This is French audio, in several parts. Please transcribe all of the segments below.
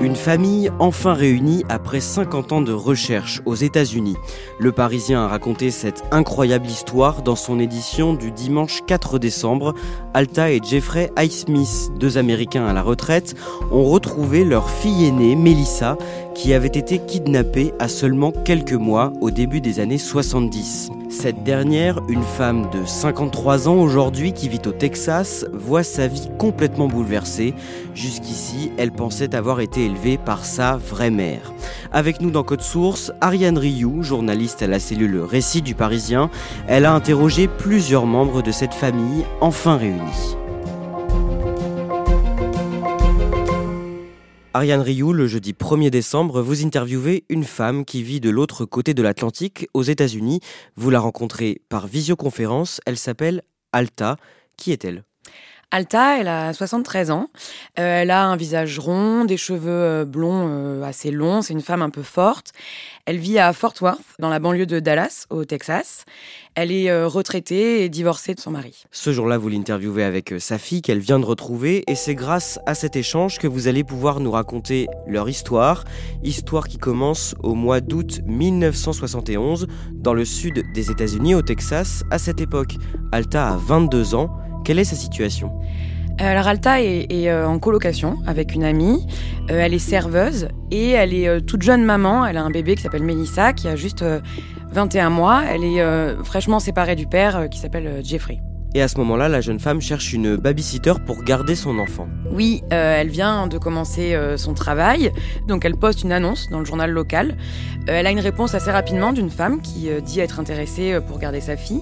Une famille enfin réunie après 50 ans de recherche aux États-Unis. Le Parisien a raconté cette incroyable histoire dans son édition du dimanche 4 décembre. Alta et Jeffrey Highsmith, deux Américains à la retraite, ont retrouvé leur fille aînée, Melissa, qui avait été kidnappée à seulement quelques mois au début des années 70. Cette dernière, une femme de 53 ans aujourd'hui qui vit au Texas, voit sa vie complètement bouleversée. Jusqu'ici, elle pensait avoir été élevée par sa vraie mère. Avec nous dans Code Source, Ariane Rioux, journaliste à la cellule Récit du Parisien, elle a interrogé plusieurs membres de cette famille enfin réunis. Ariane Rioux, le jeudi 1er décembre, vous interviewez une femme qui vit de l'autre côté de l'Atlantique, aux États-Unis. Vous la rencontrez par visioconférence. Elle s'appelle Alta. Qui est-elle? Alta, elle a 73 ans. Euh, elle a un visage rond, des cheveux euh, blonds euh, assez longs. C'est une femme un peu forte. Elle vit à Fort Worth, dans la banlieue de Dallas, au Texas. Elle est retraitée et divorcée de son mari. Ce jour-là, vous l'interviewez avec sa fille qu'elle vient de retrouver et c'est grâce à cet échange que vous allez pouvoir nous raconter leur histoire. Histoire qui commence au mois d'août 1971 dans le sud des États-Unis, au Texas. À cette époque, Alta a 22 ans. Quelle est sa situation? Alors Alta est, euh, en colocation avec une amie. Euh, elle est serveuse et elle est euh, toute jeune maman. Elle a un bébé qui s'appelle Melissa qui a juste 21 mois. Elle est fraîchement séparée du père qui s'appelle Jeffrey. Et à ce moment-là, la jeune femme cherche une babysitter pour garder son enfant. Oui, euh, elle vient de commencer euh, son travail, donc elle poste une annonce dans le journal local. Euh, elle a une réponse assez rapidement d'une femme qui dit être intéressée pour garder sa fille.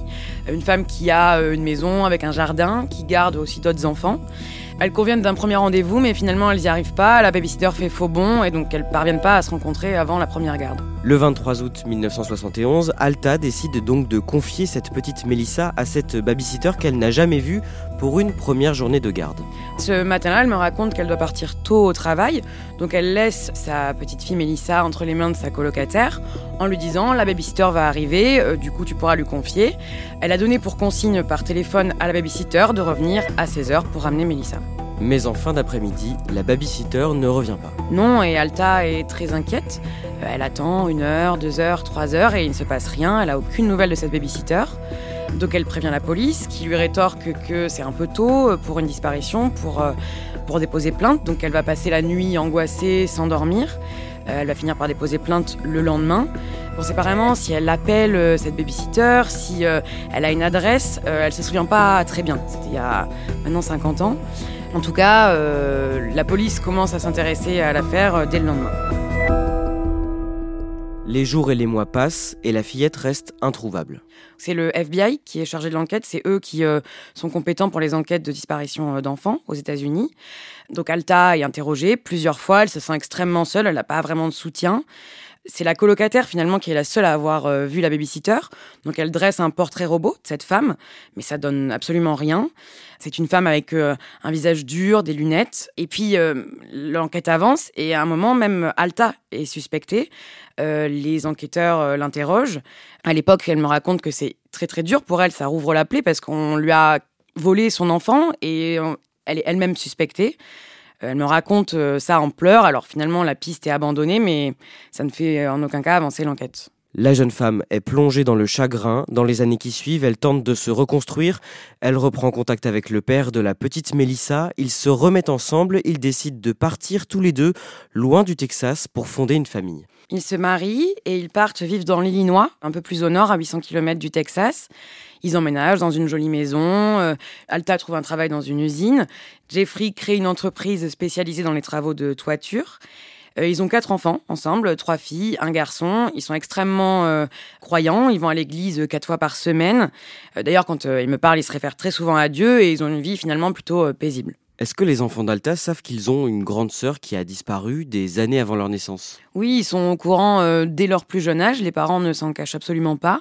Une femme qui a une maison avec un jardin, qui garde aussi d'autres enfants. Elles conviennent d'un premier rendez-vous, mais finalement elles n'y arrivent pas. La babysitter fait faux bon et donc elles parviennent pas à se rencontrer avant la première garde. Le 23 août 1971, Alta décide donc de confier cette petite Mélissa à cette babysitter qu'elle n'a jamais vue pour une première journée de garde. Ce matin-là, elle me raconte qu'elle doit partir tôt au travail, donc elle laisse sa petite fille Mélissa entre les mains de sa colocataire en lui disant la babysitter va arriver, euh, du coup tu pourras lui confier. Elle a donné pour consigne par téléphone à la babysitter de revenir à 16h pour ramener Mélissa. Mais en fin d'après-midi, la babysitter ne revient pas. Non, et Alta est très inquiète. Euh, elle attend une heure, deux heures, trois heures et il ne se passe rien. Elle a aucune nouvelle de cette babysitter. Donc elle prévient la police qui lui rétorque que c'est un peu tôt pour une disparition, pour, euh, pour déposer plainte. Donc elle va passer la nuit angoissée sans dormir. Euh, elle va finir par déposer plainte le lendemain. Bon, séparément, si elle appelle cette babysitter, si elle a une adresse, elle se souvient pas très bien. C'était il y a maintenant 50 ans. En tout cas, euh, la police commence à s'intéresser à l'affaire euh, dès le lendemain. Les jours et les mois passent et la fillette reste introuvable. C'est le FBI qui est chargé de l'enquête, c'est eux qui euh, sont compétents pour les enquêtes de disparition d'enfants aux États-Unis. Donc Alta est interrogée plusieurs fois, elle se sent extrêmement seule, elle n'a pas vraiment de soutien. C'est la colocataire finalement qui est la seule à avoir vu la babysitter. Donc elle dresse un portrait robot de cette femme, mais ça donne absolument rien. C'est une femme avec euh, un visage dur, des lunettes. Et puis, euh, l'enquête avance et à un moment, même Alta est suspectée. Euh, les enquêteurs l'interrogent. À l'époque, elle me raconte que c'est très très dur pour elle. Ça rouvre la plaie parce qu'on lui a volé son enfant et elle est elle-même suspectée. Elle me raconte ça en pleurs, alors finalement la piste est abandonnée, mais ça ne fait en aucun cas avancer l'enquête. La jeune femme est plongée dans le chagrin. Dans les années qui suivent, elle tente de se reconstruire. Elle reprend contact avec le père de la petite Mélissa. Ils se remettent ensemble. Ils décident de partir tous les deux loin du Texas pour fonder une famille. Ils se marient et ils partent vivre dans l'Illinois, un peu plus au nord, à 800 km du Texas. Ils emménagent dans une jolie maison. Euh, Alta trouve un travail dans une usine. Jeffrey crée une entreprise spécialisée dans les travaux de toiture. Euh, ils ont quatre enfants ensemble, trois filles, un garçon. Ils sont extrêmement euh, croyants. Ils vont à l'église quatre fois par semaine. D'ailleurs, quand ils me parlent, ils se réfèrent très souvent à Dieu et ils ont une vie finalement plutôt paisible. Est-ce que les enfants d'Alta savent qu'ils ont une grande sœur qui a disparu des années avant leur naissance? Oui, ils sont au courant dès leur plus jeune âge. Les parents ne s'en cachent absolument pas.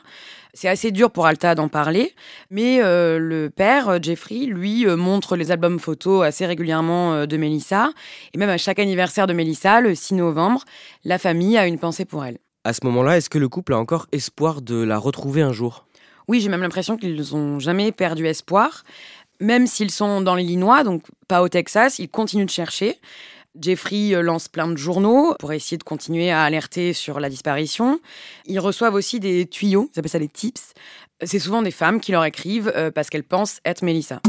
C'est assez dur pour Alta d'en parler, mais euh, le père, euh, Jeffrey, lui, euh, montre les albums photos assez régulièrement de Mélissa. Et même à chaque anniversaire de Mélissa, le 6 novembre, la famille a une pensée pour elle. À ce moment-là, est-ce que le couple a encore espoir de la retrouver un jour? Oui, j'ai même l'impression qu'ils n'ont jamais perdu espoir. Même s'ils sont dans l'Illinois, donc pas au Texas, ils continuent de chercher. Jeffrey euh, lance plein de journaux pour essayer de continuer à alerter sur la disparition. Ils reçoivent aussi des tuyaux, ils appellent ça des tips. C'est souvent des femmes qui leur écrivent euh, parce qu'elles pensent être Mélissa.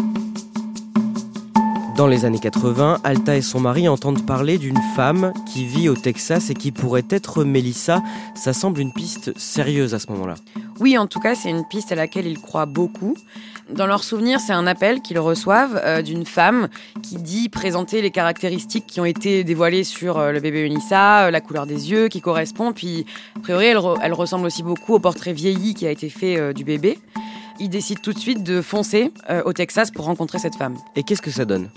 Dans les années 80, Alta et son mari entendent parler d'une femme qui vit au Texas et qui pourrait être Mélissa. Ça semble une piste sérieuse à ce moment-là. Oui, en tout cas, c'est une piste à laquelle ils croient beaucoup. Dans leur souvenir, c'est un appel qu'ils reçoivent euh, d'une femme qui dit présenter les caractéristiques qui ont été dévoilées sur euh, le bébé Unissa, euh, la couleur des yeux qui correspond, puis a priori elle, ressemble aussi beaucoup au portrait vieilli qui a été fait du bébé. Ils décident tout de suite de foncer au Texas pour rencontrer cette femme. Et qu'est-ce que ça donne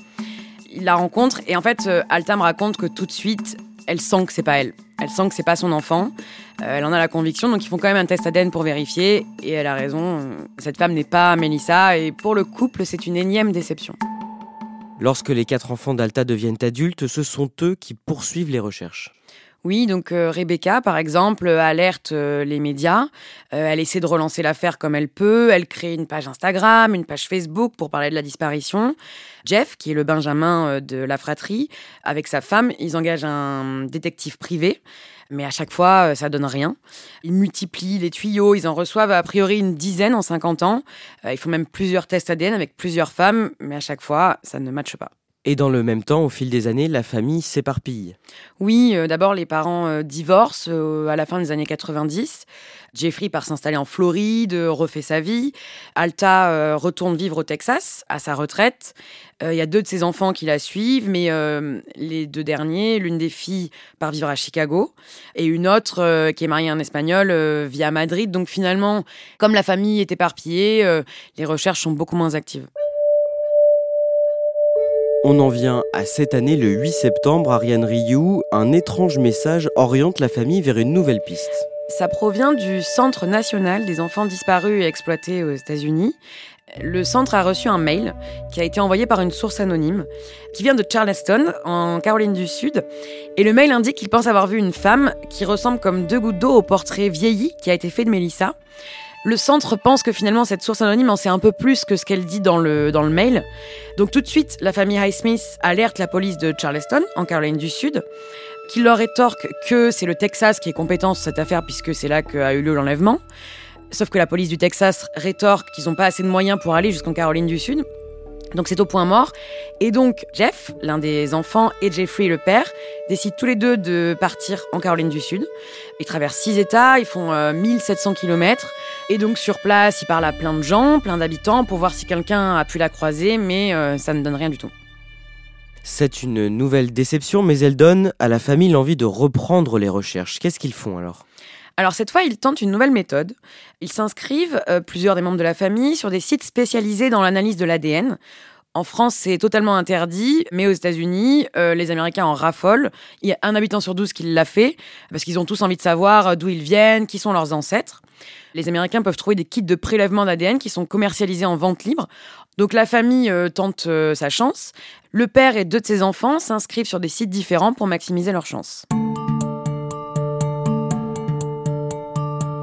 Il la rencontre et en fait, Alta me raconte que tout de suite, elle sent que c'est pas elle. Elle sent que c'est pas son enfant. Euh, elle en a la conviction, donc ils font quand même un test ADN pour vérifier. Et elle a raison. Euh, cette femme n'est pas Mélissa. Et pour le couple, c'est une énième déception. Lorsque les quatre enfants d'Alta deviennent adultes, ce sont eux qui poursuivent les recherches. Oui, donc euh, Rebecca, par exemple, alerte euh, les médias. Euh, elle essaie de relancer l'affaire comme elle peut. Elle crée une page Instagram, une page Facebook pour parler de la disparition. Jeff, qui est le Benjamin de la fratrie, avec sa femme, ils engagent un détective privé. Mais à chaque fois, ça donne rien. Ils multiplient les tuyaux, ils en reçoivent a priori une dizaine en 50 ans. Ils font même plusieurs tests ADN avec plusieurs femmes, mais à chaque fois, ça ne matche pas. Et dans le même temps, au fil des années, la famille s'éparpille. Oui, euh, d'abord les parents euh, divorcent euh, à la fin des années 90. Jeffrey part s'installer en Floride, refait sa vie. Alta retourne vivre au Texas, à sa retraite. Il y a deux de ses enfants qui la suivent, mais les deux derniers, l'une des filles part vivre à Chicago et une autre, qui est mariée à un Espagnol, vit à Madrid. Donc finalement, comme la famille est éparpillée, les recherches sont beaucoup moins actives. On en vient à cette année, le 8 septembre, Ariane Ryu, un étrange message oriente la famille vers une nouvelle piste. Ça provient du Centre national des enfants disparus et exploités aux États-Unis. Le centre a reçu un mail qui a été envoyé par une source anonyme qui vient de Charleston, en Caroline du Sud. Et le mail indique qu'il pense avoir vu une femme qui ressemble comme deux gouttes d'eau au portrait vieilli qui a été fait de Mélissa. Le centre pense que finalement cette source anonyme en sait un peu plus que ce qu'elle dit dans le, dans le mail. Donc tout de suite, la famille Highsmith alerte la police de Charleston, en Caroline du Sud, qui leur rétorque que c'est le Texas qui est compétent sur cette affaire puisque c'est là qu'a eu lieu l'enlèvement. Sauf que la police du Texas rétorque qu'ils n'ont pas assez de moyens pour aller jusqu'en Caroline du Sud. Donc c'est au point mort. Et donc Jeff, l'un des enfants, et Jeffrey, le père, décident tous les deux de partir en Caroline du Sud. Ils traversent six États, ils font 1700 euh, km. Et donc sur place, ils parlent à plein de gens, plein d'habitants, pour voir si quelqu'un a pu la croiser, mais euh, ça ne donne rien du tout. C'est une nouvelle déception, mais elle donne à la famille l'envie de reprendre les recherches. Qu'est-ce qu'ils font alors? Alors cette fois, ils tentent une nouvelle méthode. Ils s'inscrivent, euh, plusieurs des membres de la famille, sur des sites spécialisés dans l'analyse de l'ADN. En France, c'est totalement interdit, mais aux États-Unis, euh, les Américains en raffolent. Il y a un habitant sur douze qui l'a fait, parce qu'ils ont tous envie de savoir euh, d'où ils viennent, qui sont leurs ancêtres. Les Américains peuvent trouver des kits de prélèvement d'ADN qui sont commercialisés en vente libre. Donc la famille tente sa chance. Le père et deux de ses enfants s'inscrivent sur des sites différents pour maximiser leurs chances.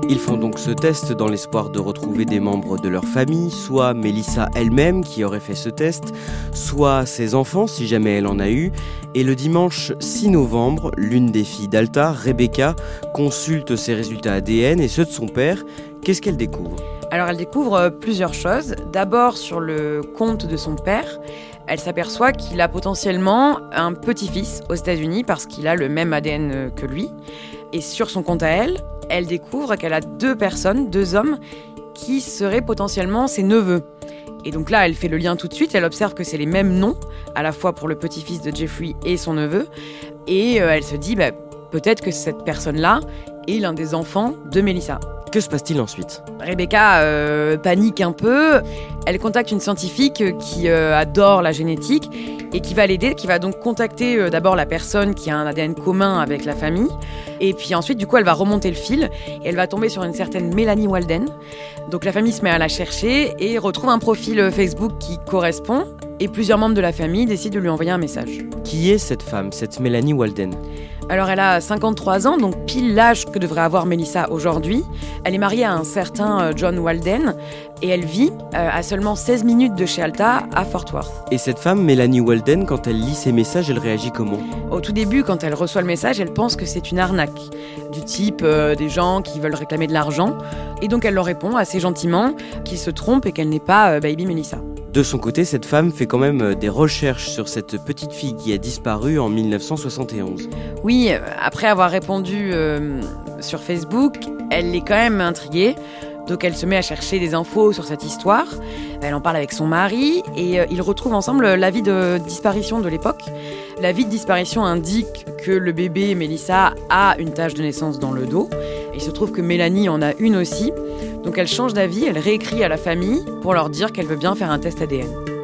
Ils font donc ce test dans l'espoir de retrouver des membres de leur famille, soit Mélissa elle-même qui aurait fait ce test, soit ses enfants si jamais elle en a eu. Et le dimanche 6 novembre, l'une des filles d'Alta, Rebecca, consulte ses résultats ADN et ceux de son père. Qu'est-ce qu'elle découvre? Alors elle découvre euh, plusieurs choses. D'abord sur le compte de son père, elle s'aperçoit qu'il a potentiellement un petit-fils aux États-Unis parce qu'il a le même ADN que lui. Et sur son compte à elle, elle découvre qu'elle a deux personnes, deux hommes, qui seraient potentiellement ses neveux. Et donc là, elle fait le lien tout de suite, elle observe que c'est les mêmes noms, à la fois pour le petit-fils de Jeffrey et son neveu, et euh, elle se dit, bah, peut-être que cette personne-là est l'un des enfants de Melissa. Que se passe-t-il ensuite Rebecca euh, panique un peu. Elle contacte une scientifique qui euh, adore la génétique et qui va l'aider, qui va donc contacter euh, d'abord la personne qui a un ADN commun avec la famille. Et puis ensuite, du coup, elle va remonter le fil et elle va tomber sur une certaine Mélanie Walden. Donc la famille se met à la chercher et retrouve un profil Facebook qui correspond. Et plusieurs membres de la famille décident de lui envoyer un message. Qui est cette femme, cette Mélanie Walden? Alors elle a 53 ans, donc pile l'âge que devrait avoir Melissa aujourd'hui. Elle est mariée à un certain euh, John Walden et elle vit euh, à seulement 16 minutes de chez Alta à Fort Worth. Et cette femme, Mélanie Walden, quand elle lit ses messages, elle réagit comment? Au tout début, quand elle reçoit le message, elle pense que c'est une arnaque, du type euh, des gens qui veulent réclamer de l'argent. Et donc elle leur répond assez gentiment qu'ils se trompent et qu'elle n'est pas Baby Melissa. De son côté, cette femme fait quand même des recherches sur cette petite fille qui a disparu en 1971. Oui, après avoir répondu euh, sur Facebook, elle est quand même intriguée. Donc elle se met à chercher des infos sur cette histoire. Elle en parle avec son mari et euh, ils retrouvent ensemble l'avis de disparition de l'époque. L'avis de disparition indique que le bébé Mélissa a une tache de naissance dans le dos. Il se trouve que Mélanie en a une aussi. Donc elle change d'avis, elle réécrit à la famille pour leur dire qu'elle veut bien faire un test ADN.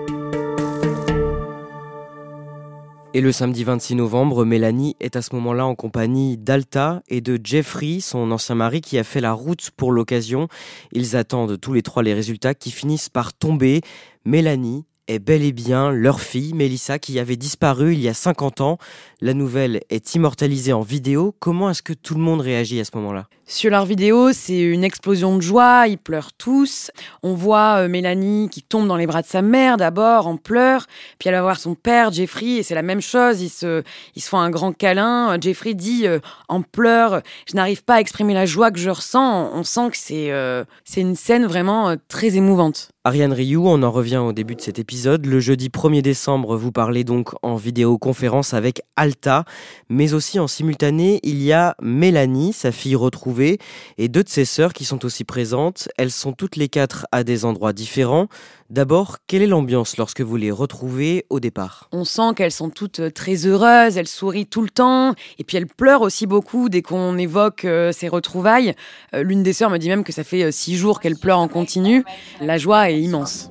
Et le samedi 26 novembre, Mélanie est à ce moment-là en compagnie d'Alta et de Jeffrey, son ancien mari, qui a fait la route pour l'occasion. Ils attendent tous les trois les résultats qui finissent par tomber. Mélanie est bel et bien leur fille, Mélissa, qui avait disparu il y a 50 ans. La nouvelle est immortalisée en vidéo. Comment est-ce que tout le monde réagit à ce moment-là? Sur leur vidéo, c'est une explosion de joie, ils pleurent tous. On voit euh, Mélanie qui tombe dans les bras de sa mère d'abord, en pleurs, puis elle va voir son père, Jeffrey, et c'est la même chose, ils se, ils font un grand câlin. Jeffrey dit euh, en pleurs, je n'arrive pas à exprimer la joie que je ressens. On sent que c'est euh, c'est une scène vraiment très émouvante. Ariane Rioux, on en revient au début de cet épisode. Le jeudi 1er décembre, vous parlez donc en vidéoconférence avec Alta, mais aussi en simultané, il y a Mélanie, sa fille retrouvée, et deux de ses sœurs qui sont aussi présentes. Elles sont toutes les quatre à des endroits différents. D'abord, quelle est l'ambiance lorsque vous les retrouvez au départ? On sent qu'elles sont toutes euh, très heureuses, elles sourient tout le temps, et puis elles pleurent aussi beaucoup dès qu'on évoque euh, ces retrouvailles. Euh, l'une des sœurs me dit même que ça fait six jours qu'elle pleure en continu. La joie est immense.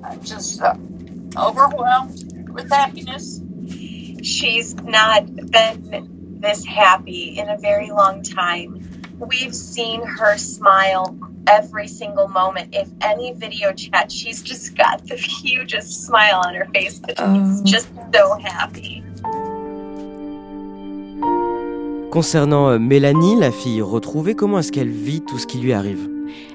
She's not been this happy in a very long time. We've seen her smile every single moment. If any video chat, she's just got the hugest smile on her face. She's oh. just so happy. Concernant euh, Mélanie, la fille retrouvée, comment est-ce qu'elle vit tout ce qui lui arrive?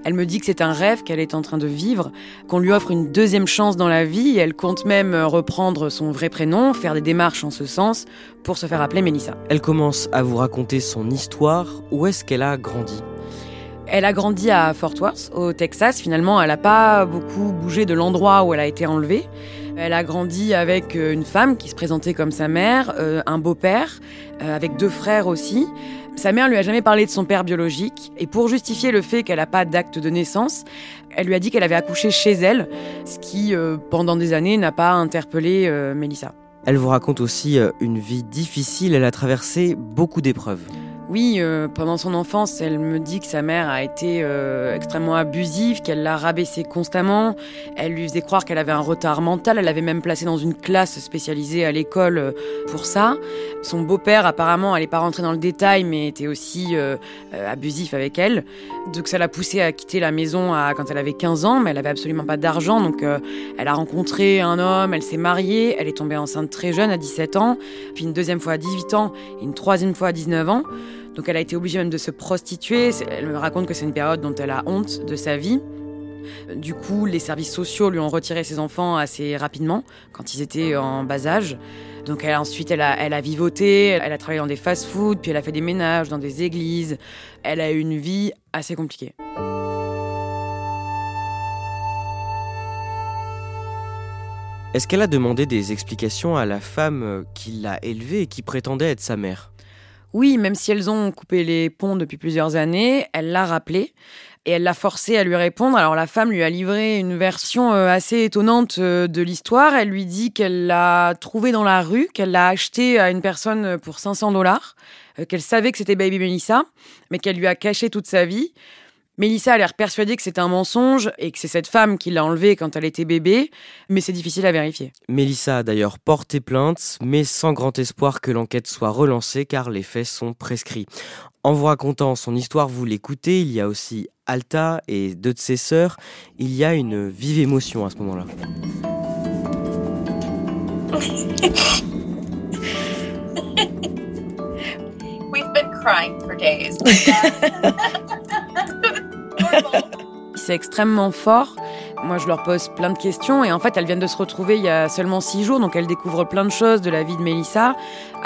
Elle me dit que c'est un rêve qu'elle est en train de vivre, qu'on lui offre une deuxième chance dans la vie. Elle compte même euh, reprendre son vrai prénom, faire des démarches en ce sens pour se faire appeler Mélissa. Elle commence à vous raconter son histoire. Où est-ce qu'elle a grandi? Elle a grandi à Fort Worth, au Texas. Finalement, elle n'a pas beaucoup bougé de l'endroit où elle a été enlevée. Elle a grandi avec euh, une femme qui se présentait comme sa mère, euh, un beau-père, euh, avec deux frères aussi. Sa mère lui a jamais parlé de son père biologique et pour justifier le fait qu'elle n'a pas d'acte de naissance, elle lui a dit qu'elle avait accouché chez elle, ce qui, pendant des années, n'a pas interpellé Mélissa. Elle vous raconte aussi une vie difficile, elle a traversé beaucoup d'épreuves. Oui, euh, pendant son enfance, elle me dit que sa mère a été euh, extrêmement abusive, qu'elle l'a rabaissée constamment. Elle lui faisait croire qu'elle avait un retard mental. Elle l'avait même placée dans une classe spécialisée à l'école euh, pour ça. Son beau-père, apparemment, elle n'est pas rentrée dans le détail, mais était aussi abusif avec elle. Donc ça l'a poussée à quitter la maison à, quand elle avait 15 ans, mais elle avait absolument pas d'argent. Donc elle a rencontré un homme, elle s'est mariée, elle est tombée enceinte très jeune, à 17 ans, puis une deuxième fois à 18 ans et une troisième fois à 19 ans. Donc elle a été obligée même de se prostituer. Elle me raconte que c'est une période dont elle a honte de sa vie. Du coup, les services sociaux lui ont retiré ses enfants assez rapidement, quand ils étaient en bas âge. Donc elle, ensuite, elle a, elle a vivoté, elle a travaillé dans des fast-foods, puis elle a fait des ménages dans des églises. Elle a eu une vie assez compliquée. Est-ce qu'elle a demandé des explications à la femme qui l'a élevée et qui prétendait être sa mère? Oui, même si elles ont coupé les ponts depuis plusieurs années, elle l'a rappelé et elle l'a forcé à lui répondre. Alors la femme lui a livré une version euh, assez étonnante euh, de l'histoire. Elle lui dit qu'elle l'a trouvé dans la rue, qu'elle l'a acheté à une personne pour 500 dollars, euh, qu'elle savait que c'était Baby Melissa, mais qu'elle lui a caché toute sa vie. Mélissa a l'air persuadée que c'est un mensonge et que c'est cette femme qui l'a enlevé quand elle était bébé, mais c'est difficile à vérifier. Mélissa a d'ailleurs porté plainte, mais sans grand espoir que l'enquête soit relancée car les faits sont prescrits. En vous racontant son histoire, vous l'écoutez, il y a aussi Alta et deux de ses sœurs. Il y a une vive émotion à ce moment-là. We've been crying for days. C'est extrêmement fort. Moi, je leur pose plein de questions et en fait, elles viennent de se retrouver il y a seulement six jours, donc elles découvrent plein de choses de la vie de Mélissa.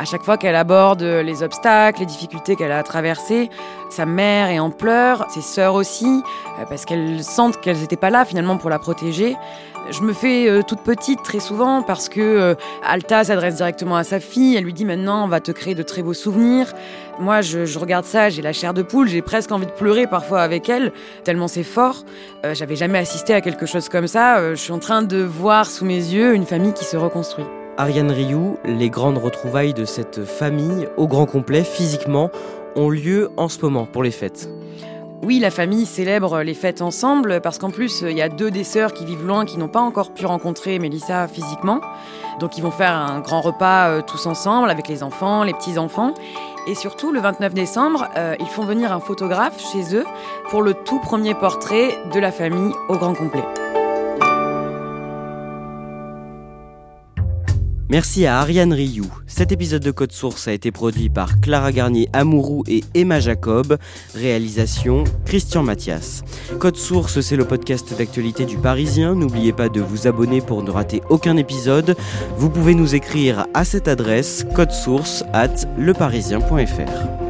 À chaque fois qu'elle aborde les obstacles, les difficultés qu'elle a traversées, sa mère est en pleurs, ses sœurs aussi, euh, parce qu'elles sentent qu'elles n'étaient pas là finalement pour la protéger. Je me fais euh, toute petite très souvent parce que euh, Alta s'adresse directement à sa fille. Elle lui dit maintenant on va te créer de très beaux souvenirs. Moi, je, regarde ça, j'ai la chair de poule, j'ai presque envie de pleurer parfois avec elle, tellement c'est fort. J'avais jamais assisté à quelque chose comme ça. je suis en train de voir sous mes yeux une famille qui se reconstruit. Ariane Rioux, les grandes retrouvailles de cette famille, au grand complet, physiquement, ont lieu en ce moment pour les fêtes. Oui, la famille célèbre les fêtes ensemble parce qu'en plus, il y a deux des sœurs qui vivent loin qui n'ont pas encore pu rencontrer Mélissa physiquement. Donc ils vont faire un grand repas euh, tous ensemble avec les enfants, les petits-enfants. Et surtout, le 29 décembre, euh, ils font venir un photographe chez eux pour le tout premier portrait de la famille au grand complet. Merci à Ariane Rioux. Cet épisode de Code Source a été produit par Clara Garnier Amourou et Emma Jacob. Réalisation Christian Mathias. Code Source, c'est le podcast d'actualité du Parisien. N'oubliez pas de vous abonner pour ne rater aucun épisode. Vous pouvez nous écrire à cette adresse code source at leparisien.fr.